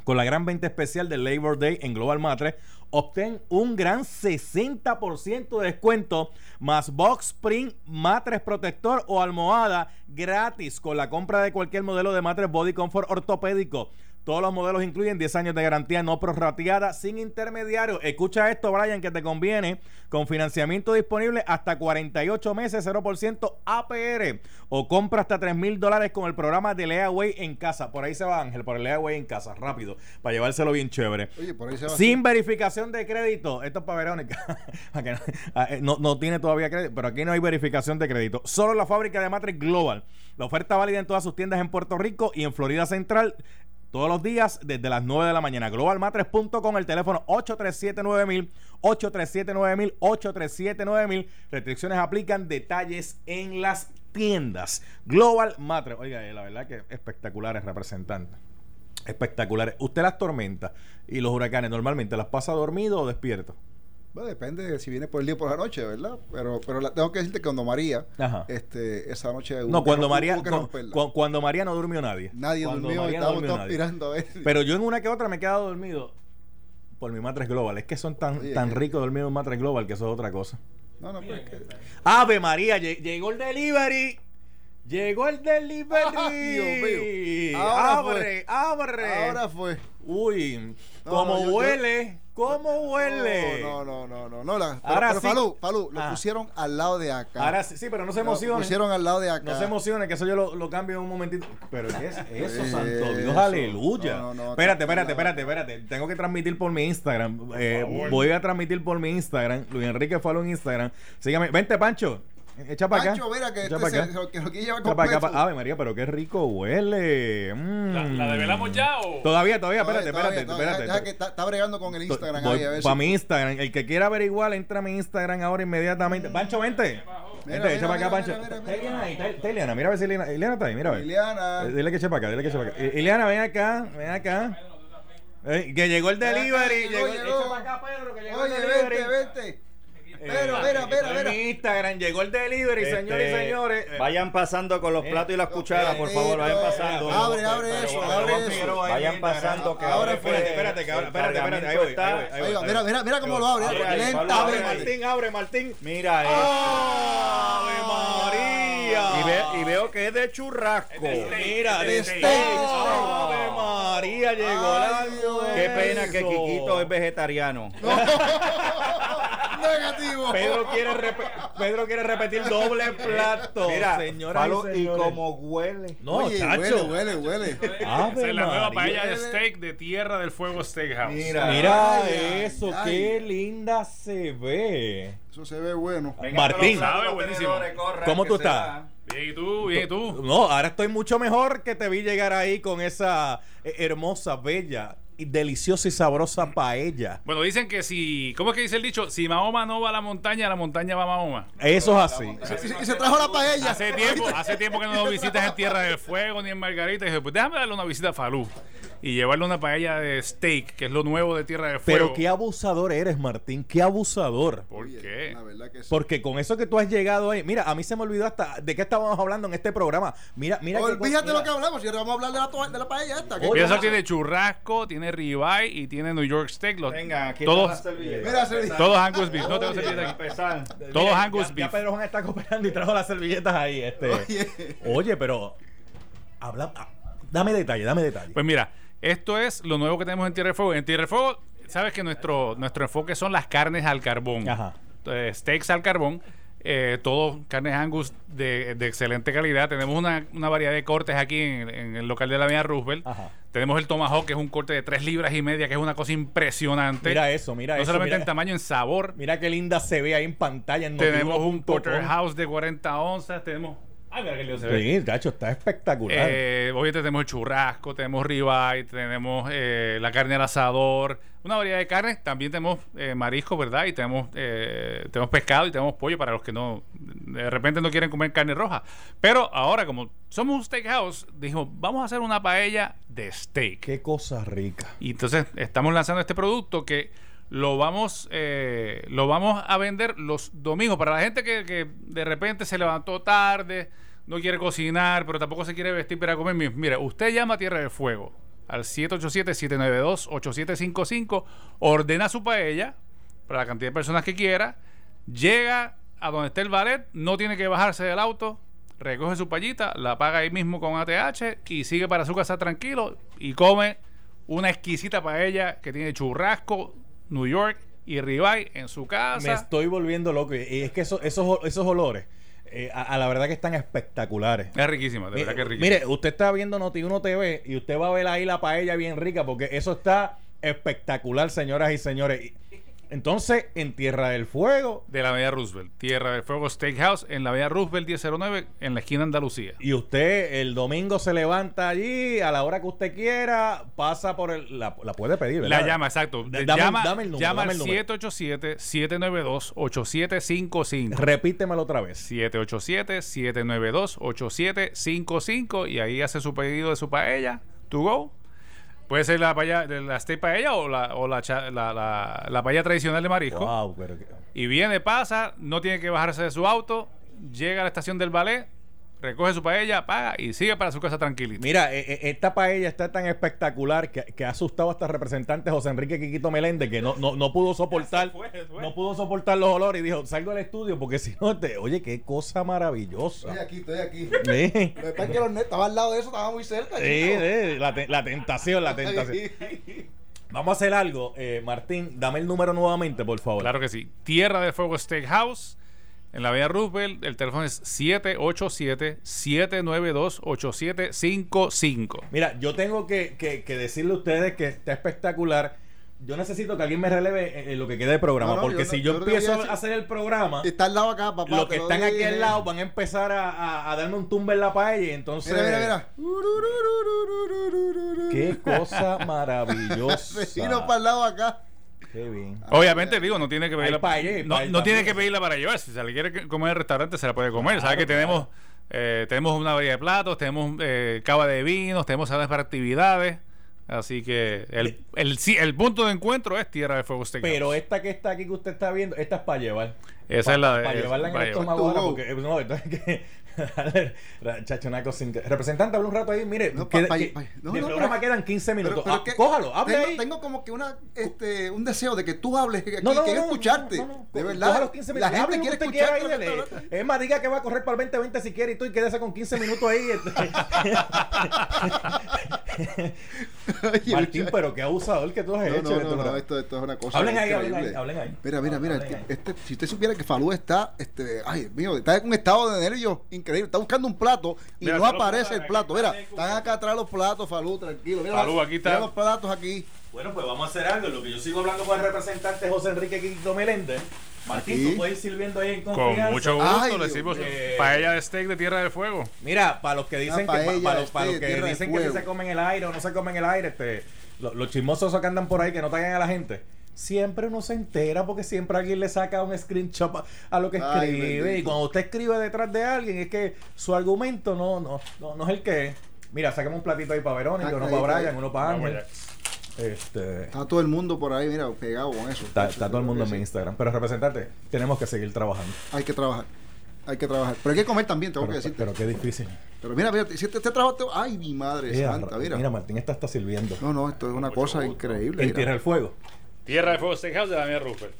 Con la gran venta especial de Labor Day en Global Matre, obtén un gran 60% de descuento más Box Spring, matres protector o almohada gratis con la compra de cualquier modelo de matres Body Comfort ortopédico. Todos los modelos incluyen 10 años de garantía no prorrateada sin intermediario. Escucha esto, Brian, que te conviene. Con financiamiento disponible hasta 48 meses, 0% APR. O compra hasta 3 mil dólares con el programa de Leaway en casa. Por ahí se va Ángel, por el Leaway en casa, rápido, para llevárselo bien chévere. Oye, por ahí se va. Sin verificación de crédito. Esto es para Verónica. [laughs] Ah, eh, no, no tiene todavía crédito, pero aquí no hay verificación de crédito. Solo la fábrica de Matrix Global. La oferta válida en todas sus tiendas en Puerto Rico y en Florida Central. Todos los días desde las 9 de la mañana. Globalmatres.com, el teléfono 837-9000, 837-9000, 837-9000. Restricciones aplican, detalles en las tiendas. Global Matres. Oiga, eh, la verdad que espectaculares representantes. Espectaculares. Usted las tormentas y los huracanes normalmente las pasa dormido o despierto. Bueno, depende de si viene por el día o por la noche, ¿verdad? Pero, pero la- tengo que decirte que cuando María, Ajá. este, esa noche. No, cuando María, cu- cu- cuando María no durmió nadie. Nadie Cuando durmió, María no estábamos durmió todos nadie. mirando a ver. Pero yo en una que otra me he quedado dormido por mi matres global. Es que son tan, Oye, tan que- ricos dormidos en matres global que eso es otra cosa. No, no, pues que. Ave María, lle- llegó el delivery. Llegó el delivery. [laughs] Ay, Dios mío. Ahora abre, abre. Ahora fue. Uy, No, cómo no, yo- huele, cómo huele. No, no, no, no, no. La, pero, Ahora pero sí. Falú, Falú, lo Ah. pusieron al lado de acá. Ahora sí, sí, pero no se Lo emocione. pusieron al lado de acá. No se emocione, que eso yo lo, lo cambio en un momentito. Pero ¿qué es eso, santo Dios? Aleluya. No, no, no, espérate, espérate, espérate, espérate. Tengo que transmitir por mi Instagram. Eh, voy a transmitir por mi Instagram. Luis Enrique Falo en Instagram. Sígame. Vente, Pancho. Echa para acá. Pancho, mira que Echa este acá. se- que lo quiere llevar Echa acá, Ave María, pero qué rico huele. Mm. ¿La, la develamos ya o...? Todavía, todavía, espérate, todavía, espérate, todavía. espérate. Deja que está, está bregando con el Instagram ahí, a ver Para si- mi Instagram. El que quiera averiguar, entra a mi Instagram ahora inmediatamente. Pancho, vente. Vente, echa para acá, mira, Pancho. Está. Ileana ahí, está- está Ileana. Mira a ver si Ileana, Ileana está ahí, mira a ver. Eh, Dile que eche para acá, dile que eche para acá. Ileana, ven acá, ven acá. Eh, que llegó el delivery. llegó, Llegó, llegó. echa para acá, Pedro, que llegó Oye, el delivery. vente, vente. Eh, Pero, mira, mira, en Instagram llegó el delivery, Este, señores y señores. Eh, Vayan pasando con los platos y las cucharas, por favor, vayan pasando. Abre, abre eso, abre eso. Vayan pasando, que ahora. Espérate, espérate, que ahora- espérate, espérate, ahí voy, ahí voy, ahí voy, ahí Ahí va, voy. mira, mira, mira cómo lo abre. Abre ahí, Lenta, Abre Martín, abre Martín. Mira, eh. ¡Ave María! Y, ve- y veo que es de churrasco. Mira, De de steak. Ave María, llegó Ay. Qué pena que. Quiquito es vegetariano. Negativo. Pedro quiere, Pedro quiere repetir doble plato. Mira, señoras Pablo, y y como huele. No, Oye, chacho. huele, huele, huele. Es la nueva paella de steak de Tierra del Fuego Steakhouse. Mira. Mira Ay, eso, ay. qué linda se ve. Eso se ve bueno. Martín. Sabe buenísimo. ¿Cómo tú estás? Bien, ¿y tú? Bien, ¿y tú? No, ahora estoy mucho mejor que te vi llegar ahí con esa eh, hermosa, bella deliciosa y sabrosa paella. Bueno, dicen que si... ¿Cómo es que dice el dicho? Si Mahoma no va a la montaña, la montaña va a Mahoma. Eso es así. Y se- y se trajo la paella. Hace tiempo, hace tiempo que no nos visitas en Tierra del Fuego ni en Margarita. Y dije, pues déjame darle una visita a Falú. y llevarle una paella de steak, que es lo nuevo de Tierra de Fuego. Pero qué abusador eres, Martín. Qué abusador. ¿Por qué? La verdad que sí. Porque con eso que tú has llegado ahí, mira, a mí se me olvidó hasta de qué estábamos hablando en este programa. Mira, mira. Olvídate cosa- lo que hablamos. Si ahora vamos a hablar de la, to- de la paella esta. ¿qué Oye, Piensa pasa? tiene churrasco, tiene ribeye y tiene New York steak. Los- Venga, aquí todos. Mira, todos Angus beef. No tengo [laughs] servilleta aquí. Todos Mira, Angus ya, beef. Ya Pedro Juan está cooperando y trajo las servilletas ahí. Este. Oye, Oye. pero. Habla, ah, dame detalle, dame detalle. Pues mira, esto es lo nuevo que tenemos en Tierra de Fuego. En Tierra de Fuego, sabes que nuestro, nuestro enfoque son las carnes al carbón. Ajá. Eh, steaks al carbón. Eh, todo carnes Angus de, de excelente calidad. Tenemos una, una variedad de cortes aquí en, en el local de la Avenida Roosevelt. Ajá. Tenemos el Tomahawk, que es un corte de 3 libras y media, que es una cosa impresionante. Mira eso, mira no eso. solamente mira, en tamaño, en sabor. mira qué linda se ve ahí en pantalla. En Tenemos un porterhouse de 40 onzas. Tenemos. Ay, mira qué lindo se ve. Sí, cacho, está espectacular. Eh, obviamente tenemos el churrasco, tenemos ribeye, tenemos eh, la carne al asador, una variedad de carnes. También tenemos eh, marisco, ¿verdad? Y tenemos, eh, tenemos pescado y tenemos pollo para los que no de repente no quieren comer carne roja. Pero ahora, como somos un steakhouse, dijimos, vamos a hacer una paella de steak. Qué cosa rica. Y entonces estamos lanzando este producto que lo vamos, eh, lo vamos a vender los domingos. Para la gente que, de repente se levantó tarde, no quiere cocinar, pero tampoco se quiere vestir para comer. Mi- Mira, usted llama a Tierra de Fuego al 787-792-8755, ordena su paella para la cantidad de personas que quiera, llega a donde esté el ballet, no tiene que bajarse del auto, recoge su payita, la paga ahí mismo con ATH y sigue para su casa tranquilo y come una exquisita paella que tiene churrasco, New York y ribeye en su Me casa. estoy volviendo loco. Y es que eso- esos, esos olores, eh, a, a la verdad que están espectaculares. Es riquísima, de verdad que es riquísima. Mire, usted está viendo Noti1 TV y usted va a ver ahí la paella bien rica porque eso está espectacular, señoras y señores. Entonces, en Tierra del Fuego, de la Avenida Roosevelt, Tierra del Fuego Steakhouse en la Avenida Roosevelt 1009 en la esquina Andalucía. y usted el domingo se levanta allí a la hora que usted quiera, pasa por el... La, la puede pedir, ¿verdad? La llama, exacto. Dame- llama dame el número, llama al el número. 787-792-8755. Repítemelo otra vez. 787-792-8755 y ahí hace su pedido de su paella, to go. Puede ser la de la steak paella o la, o la, cha- la, la- la paella tradicional de marisco. Wow, pero que- Y viene, pasa, no tiene que bajarse de su auto, llega a la estación del ballet, recoge su paella, paga y sigue para su casa tranquilito. Mira, eh, eh, esta paella está tan espectacular que, que ha asustado hasta el representante José Enrique Quiquito Meléndez, que no, no, no pudo soportar, [laughs] fue, se fue. no pudo soportar los olores y dijo, salgo del estudio porque si no te, oye, qué cosa maravillosa. Estoy aquí, estoy aquí. [laughs] Sí, Lo que los net- estaba al lado de eso, estaba muy cerca. sí, chico. sí, la, te- la tentación, la tentación. [laughs] Vamos a hacer algo, eh, Martín, dame el número nuevamente, por favor. Claro que sí. Tierra de Fuego Steakhouse. En la Avenida Roosevelt, el teléfono es 787-792-8755. Mira, yo tengo que, que- que decirle a ustedes que está espectacular. Yo necesito que alguien me releve en, en lo que quede de programa, No, no, porque yo si no- yo, empiezo a hacer el programa... Está al lado acá, papá. los que lo están aquí al lado van a empezar a, a- a darme un tumbe en la paella entonces Mira, mira, mira. qué cosa maravillosa [laughs] Vecino para el lado acá. Qué bien Obviamente, digo, no tiene que pedirla, hay no, no tiene que pedirla para llevar. Si se le quiere comer en el restaurante, se la puede comer. Sabe que tenemos, eh, tenemos una variedad de platos, tenemos eh, cava de vinos, tenemos salones para actividades. Así que el, el, sí, el punto de encuentro es Tierra de Fuego Steakhouse. pero esta que está aquí que usted está viendo esta es para llevar Esa es la de- para llevarla en para el estómago ahora porque no [laughs] que [laughs] chacho, una cosa Representante, habla un rato ahí. Mire, No, queda- pa- pa- que- pa- no, del no, programa pero- quedan 15 minutos. Pero- pero Ah, que- cójalo, hable tengo, ahí. tengo como que una, este, un deseo de que tú hables, que, No, no, quiero escucharte. de verdad. los 15 la minutos. gente Hable lo quiere escucharte. Es más, diga que va a correr para el 2020 si quiere y tú y quédese con 15 minutos ahí. [laughs] [laughs] [laughs] Oye, Martín, pero qué abusador que tú has No, hecho. no, no, no, esto, esto es una cosa. Hablen ahí, hablen ahí, hablen ahí. Mira, mira, mira. Este- este- si usted supiera que Falú está, este, ay, mío, está en un estado de nervios increíble. Está buscando un plato y Mira, no aparece el plato. Mira, están acá atrás los platos, Falú, tranquilo. Mira, Falú, aquí está. mira los platos aquí. Bueno, pues vamos a hacer algo. Lo que yo sigo hablando con el representante José Enrique Quito Meléndez. Martín, tú puedes ir sirviendo ahí en Con mucho gusto Ay, le decimos mío. paella de steak de Tierra del Fuego. Mira, para los que dicen que, para los, que, dicen que si se comen el aire o no se comen el aire, este, lo- los chismosos que andan por ahí que no traigan a la gente. Siempre uno se entera porque siempre alguien le saca un screenshot a, a lo que Ay, escribe. bendito. y cuando usted escribe detrás de alguien es que su argumento no, no, no, no es el que es. Mira, saquemos un platito ahí para Verónica, Ah, uno para. Brian, uno para Vamos Ángel. Este, Está todo el mundo por ahí, mira, pegado con eso. está, está todo el mundo en mi Instagram. Pero representante, tenemos que seguir trabajando. Hay que trabajar. Hay que trabajar. Pero hay que comer también, tengo Pero, que decirte. pero qué difícil. Pero mira, mira, si este, este trabajo. te- Ay, mi madre Eh, santa, mira. mira, Martín está hasta sirviendo. No, no, esto es una cosa increíble. En mira. Tierra del Fuego. Tierra de Fuego Steakhouse de Daniel Rupert.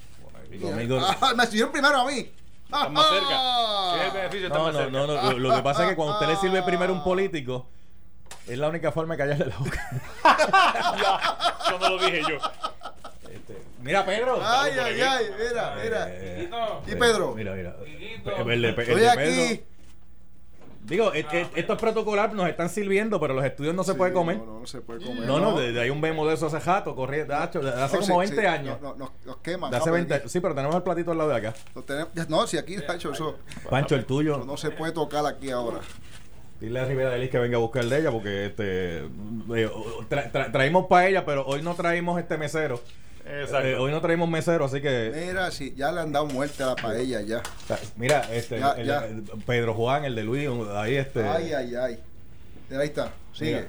Conmigo- Ah, me sirvieron primero a mí. Estás más cerca. ¿Qué es el beneficio No, más no, cerca? no, no. Lo, lo que pasa es que cuando usted le sirve primero a un político, es la única forma de callarle la boca. [laughs] Eso no lo dije yo. Este, mira, Pedro. Ay, ay, ay, mira, mira. Eh, ¿Y Pedro? Mira, mira. El de- el de Estoy aquí. Pedro. Digo, et- et- esto es protocolar, nos están sirviendo, pero los estudios no se Sí, puede comer. No, no, no se puede comer. No, no, de, de ahí un memo de eso hace jato, corriendo, hacho, de hace No, como sí, 20 sí, años. no, no, nos, queman. De hace ¿sabes? 20 Sí, pero tenemos el platito al lado de acá. Tenemos- no, si aquí está hecho eso. Pancho, el tuyo. No se puede tocar aquí ahora. Dile a Rivera de Liz que venga a buscar de ella porque este eh, tra- tra- traímos para ella, pero hoy no traímos este mesero. Exacto. Eh, hoy no traímos mesero, así que Mira, si ya le han dado muerte a la paella ya. mira, este Ya, el- ya. el- Pedro Juan, el de Luis, ahí este Ay, ay, ay. Mira, ahí está. Sigue.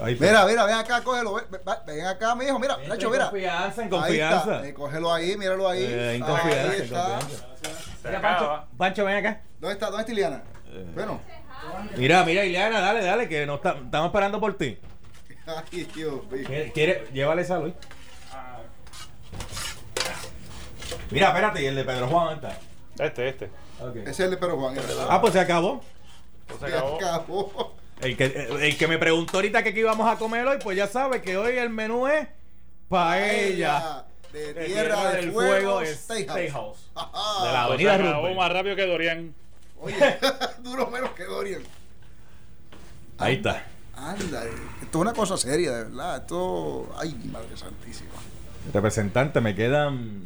ahí está. Mira, mira, ven acá, cógelo. Ven, acá, mijo. Mira, Entre Nacho, en mira. confianza, en Ahí confianza. está. Eh, cógelo ahí, míralo ahí. Eh, en Ahí confianza, en está. confianza. Se Mira, Pancho, ven acá. ¿Dónde está? ¿Dónde está Iliana? Eh. Bueno. Mira, mira, Ileana, dale, dale, que no está- estamos esperando por ti. Ay, Dios mío. ¿Quiere, llévale esa, Luis. Mira, espérate, y el de Pedro Juan, ¿dónde está? Este, este. Ese es el de Pedro Juan. Ah, pues se acabó. Se Se acabó. acabó. El que, el que me preguntó ahorita que qué íbamos a comer hoy, pues ya sabe que hoy el menú es paella. De de Tierra del Fuego, Steakhouse. De la Se avenida acabó Rupert. más rápido que Dorian. Oye, [laughs] duro menos que Dorian. Ahí está. Anda, esto es una cosa seria, de verdad. Esto. Ay, mi madre santísima. Representante, me quedan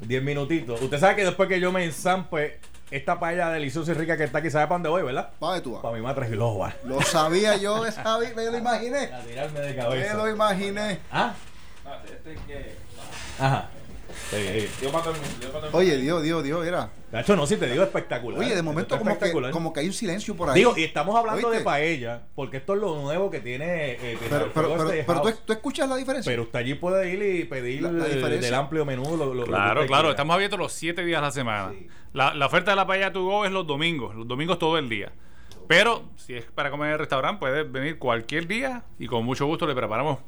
10 minutitos. Usted sabe que después que yo me enzampe esta paella deliciosa y rica que está aquí, ¿sabe para dónde voy, verdad? ¿Para dónde tú vas? Para mi madre Global. Lo sabía yo, [laughs] sabía, me lo imaginé. A tirarme de Me cabeza. lo imaginé. ¿Ah? Ajá. Sí, sí. Oye, Dios, Dios, Dios, era. Nacho, no, si te digo espectacular. Oye, de momento como que, espectacular. como que hay un silencio por ahí. Digo, y estamos hablando ¿Oíste? de paella, porque esto es lo nuevo que tiene. eh, Pero, pero, pero ¿tú, tú escuchas la diferencia. Pero usted allí puede ir y pedir La- la eh, diferencia. del amplio menú. Lo, Claro, claro. quiera. Estamos abiertos los 7 días a la semana. La, la oferta de la paella to go es los domingos. Los domingos todo el día. Pero si es para comer en el restaurante, puede venir cualquier día y con mucho gusto le preparamos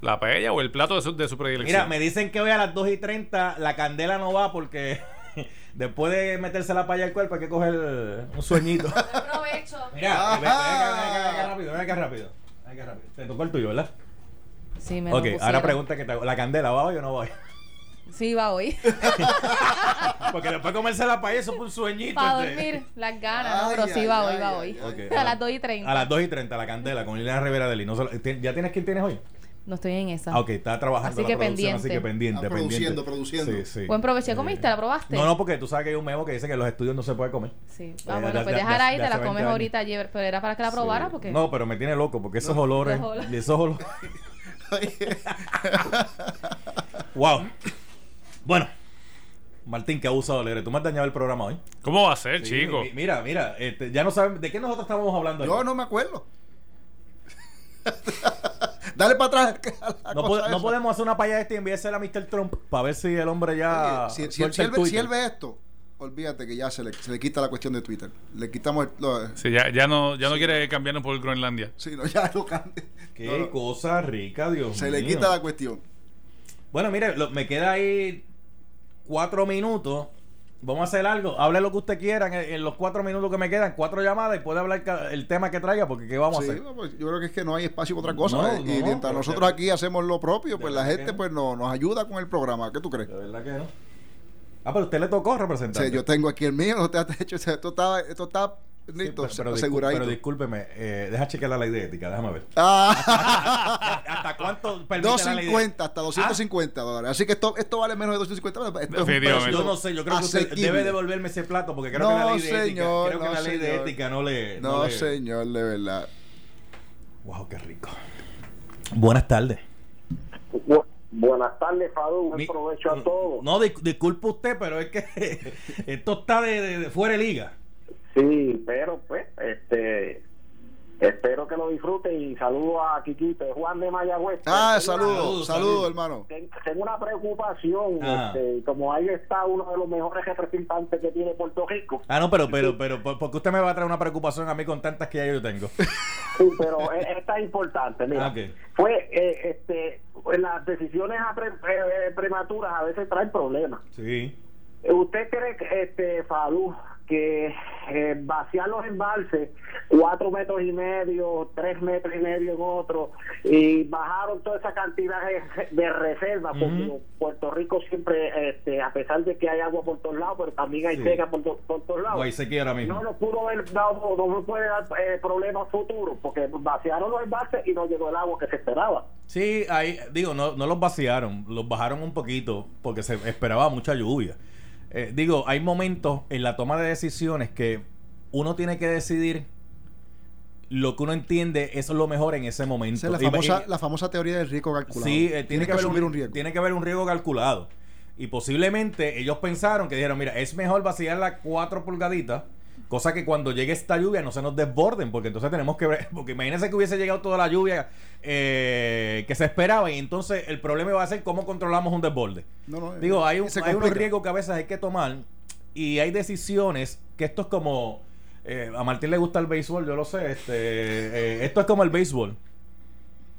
la paella o el plato de su, de su predilección. Mira, me dicen que hoy a las 2 y 30 la candela no va porque [laughs] después de meterse la paella al cuerpo hay que coger un sueñito. [laughs] Aprovecho. Mira, ven, ven acá, rápido, ven acá rápido. Ven acá rápido. Te tocó el tuyo, ¿verdad? Sí, me Ok, lo ahora pregunta que te hago. ¿La candela va hoy o no va hoy? Sí, va hoy. [laughs] Porque después de comerse la paella, eso fue un sueñito. Para este. dormir, las ganas, ¿no? Ay, Pero sí va ay, hoy, ay, va ay, hoy. A las 2 y 30. A las 2 y 30, la candela con Liliana Rivera de Lee. No solo- ¿tien- ¿Ya tienes quién tienes hoy? No estoy en esa. Ah, ok, está trabajando Así la que producción, así que pendiente. pendiente, Ah, produciendo, pendiente. produciendo. Sí, sí. Buen provecho. ¿Ya Eh, comiste? ¿La probaste? No, no, porque tú sabes que hay un memo que dice que en los estudios no se puede comer. Sí. Eh, Ah, bueno, de- pues déjala de- ahí, de te hace la 20 comes años. ahorita ayer. Pero era para que la probara Sí. porque... No, pero me tiene loco porque esos olores. Los olores. Esos olores. wow. Bueno, Martín, qué abusador eres. Tú me has dañado el programa hoy. ¿Cómo va a ser, Sí, chico? mi- Mira, mira, este, ya no saben de qué nosotros estábamos hablando. Yo ayer? no me acuerdo. [laughs] Dale para atrás. No, po- podemos hacer una paya de este y enviársela a Mr. Trump para ver si el hombre ya. Oye, si, si- suelta si él el ve, si él ve esto, olvídate que ya se le, se le quita la cuestión de Twitter. Le quitamos el, lo- Sí, ya, ya no, ya no quiere cambiarnos por Groenlandia. sí, no, ya lo cambia. Qué No, cosa rica, Dios se le mío. quita la cuestión. Bueno, mire, lo- me queda ahí cuatro minutos. Vamos a hacer algo. Hable lo que usted quiera en, en los cuatro minutos que me quedan. Cuatro llamadas y puede hablar el tema que traiga porque ¿qué vamos Sí, a hacer? no, pues, yo creo que es que no hay espacio para otra cosa. No, eh, no, y mientras nosotros aquí hacemos lo propio, pues la gente pues no, nos ayuda con el programa. ¿Qué tú crees? De verdad que no. Ah, pero usted le tocó representar. sea, yo tengo aquí el mío, no te has hecho, esto está, esto está listo, pero, pero, pero discúlpeme, eh, deja chequear la ley de ética, déjame ver. Ah, [laughs] ¿Hasta cuánto permite la ley de 250 hasta 250 dólares. Así que esto, esto vale menos de 250 dólares. Esto es Yo no sé, yo creo que usted debe devolverme ese plato porque creo No, que la ley de señor, ética, creo que no, la ley de señor. ética no le No, le- señor, de verdad. Wow, qué rico. Buenas tardes. Bu- buenas tardes, Fadu. Buen Mi- provecho a todos. No, dis- disculpe usted, pero es que [laughs] esto está de, de- de fuera de liga. Sí, pero pues, este, Espero que lo disfruten y saludo a Quiquito, Juan de Mayagüez. Ah, saludos, Saludos, saludos. hermano. ten- Tengo una preocupación, Ah. este, como ahí está uno de los mejores representantes que tiene Puerto Rico. Ah, no, pero, pero, pero, ¿por por qué usted me va a traer una preocupación a mí con tantas que ya yo tengo? Sí, pero esta es importante. Mira, Ah, ok. fue eh, este, las decisiones eh, prematuras a veces traen problemas. Sí. ¿Usted cree que, este, Falú, que eh, vaciar los embalses cuatro metros y medio, tres metros y medio en otro, y bajaron toda esa cantidad de, de reservas, porque. Puerto Rico siempre, este, a pesar de que hay agua por todos lados, pero también hay Sí. seca por, to- por todos lados. Se No nos pudo haber dado, no nos puede dar eh, problemas futuros, porque vaciaron los embalses y no llegó el agua que se esperaba. Sí, ahí, digo, no, no los vaciaron, los bajaron un poquito porque se esperaba mucha lluvia. Eh, digo, hay momentos en la toma de decisiones que uno tiene que decidir lo que uno entiende es lo mejor en ese momento. La famosa, y- la famosa teoría del riesgo calculado. Sí, eh, tiene, que, haber un, un riesgo. Tiene que haber un riesgo calculado. Y posiblemente ellos pensaron que dijeron, mira, es mejor vaciar las cuatro pulgaditas, cosa que cuando llegue esta lluvia no se nos desborden, porque entonces tenemos que ver, porque imagínense que hubiese llegado toda la lluvia eh, que se esperaba y entonces el problema va a ser cómo controlamos un desborde. No, no, Digo, hay, un, hay unos riesgos que a veces hay que tomar y hay decisiones que esto es como... eh, a Martín le gusta el béisbol, yo lo sé. Este, eh, esto es como el béisbol.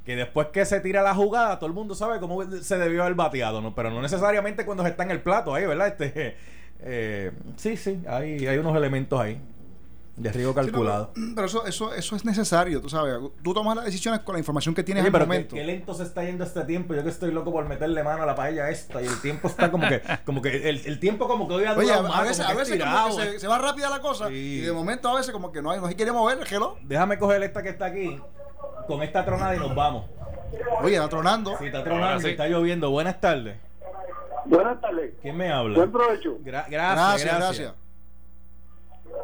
Que después que se tira la jugada, todo el mundo sabe cómo se debió haber bateado, ¿no? Pero no necesariamente cuando se está en el plato ahí, ¿verdad? Este, eh, sí, sí, hay, hay unos elementos ahí de riesgo Sí, no, calculado. pero, [clears throat] pero eso, eso, eso es necesario, tú sabes. Tú tomas las decisiones con la información que tienes al pero qué, momento. qué lento se está yendo este tiempo. Yo que estoy loco por meterle mano a la paella esta y el tiempo está como que, [laughs] como que el, el tiempo como que hoy ha Oye, a, más, a veces, como a veces como que se, se va rápida la cosa Sí. y de momento a veces como que no, hay, no se quiere mover el reloj. Déjame coger esta que está aquí con esta tronada y nos vamos. Oye, está tronando. Si está tronando sí. y está lloviendo. Buenas tardes. Buenas tardes. ¿Quién me habla? Buen provecho. Gra- gracias, Gracias, gracias. gracias.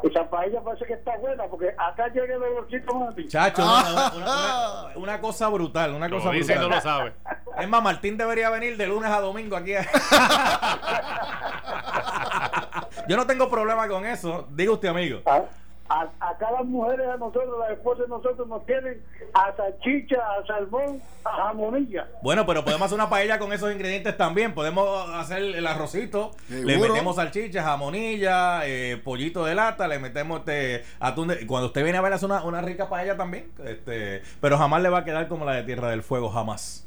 Esa paella parece que está buena, porque acá llega el olorcito más a ti. Chacho, Ah. una, una- [laughs] una- una cosa brutal, una cosa dice y no brutal. lo sabe. [laughs] Es más, Martín debería venir de lunes a domingo aquí. a- [laughs] Yo no tengo problema con eso, diga usted, amigo. A, a- acá las mujeres a nosotros, las esposas de nosotros nos tienen a salchicha, a salmón, a jamonilla. Bueno, pero podemos hacer una paella con esos ingredientes también. Podemos hacer el arrocito, le metemos salchicha, jamonilla, eh, pollito de lata, le metemos este atún de... Cuando usted viene a ver, hace una, una rica paella también. Este, pero jamás le va a quedar como la de Tierra del Fuego, jamás.